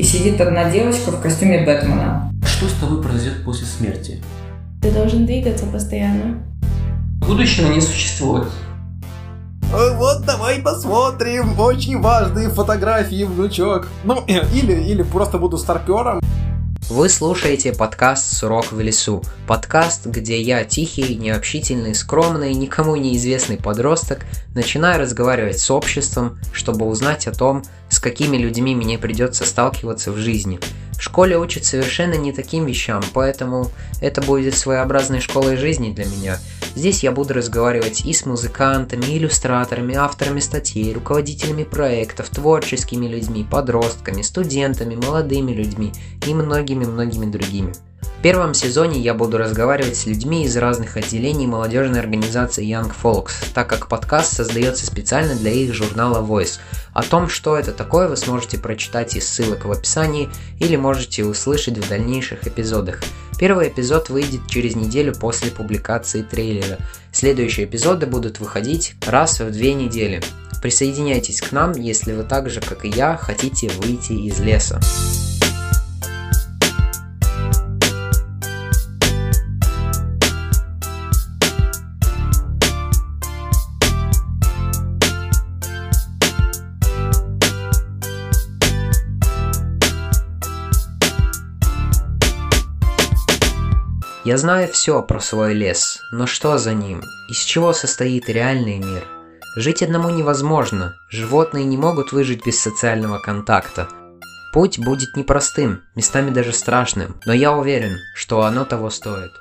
и сидит одна девочка в костюме Бэтмена. Что с тобой произойдет после смерти? Ты должен двигаться постоянно. Будущего не существует. Вот давай посмотрим. Очень важные фотографии, внучок. Ну, или, или просто буду старпером. Вы слушаете подкаст «Сурок в лесу». Подкаст, где я, тихий, необщительный, скромный, никому неизвестный подросток, начинаю разговаривать с обществом, чтобы узнать о том, с какими людьми мне придется сталкиваться в жизни – в школе учат совершенно не таким вещам, поэтому это будет своеобразной школой жизни для меня. Здесь я буду разговаривать и с музыкантами, иллюстраторами, авторами статей, руководителями проектов, творческими людьми, подростками, студентами, молодыми людьми и многими-многими другими. В первом сезоне я буду разговаривать с людьми из разных отделений молодежной организации Young Folks, так как подкаст создается специально для их журнала Voice. О том, что это такое, вы сможете прочитать из ссылок в описании или можете услышать в дальнейших эпизодах. Первый эпизод выйдет через неделю после публикации трейлера. Следующие эпизоды будут выходить раз в две недели. Присоединяйтесь к нам, если вы так же, как и я, хотите выйти из леса. Я знаю все про свой лес, но что за ним? Из чего состоит реальный мир? Жить одному невозможно, животные не могут выжить без социального контакта. Путь будет непростым, местами даже страшным, но я уверен, что оно того стоит.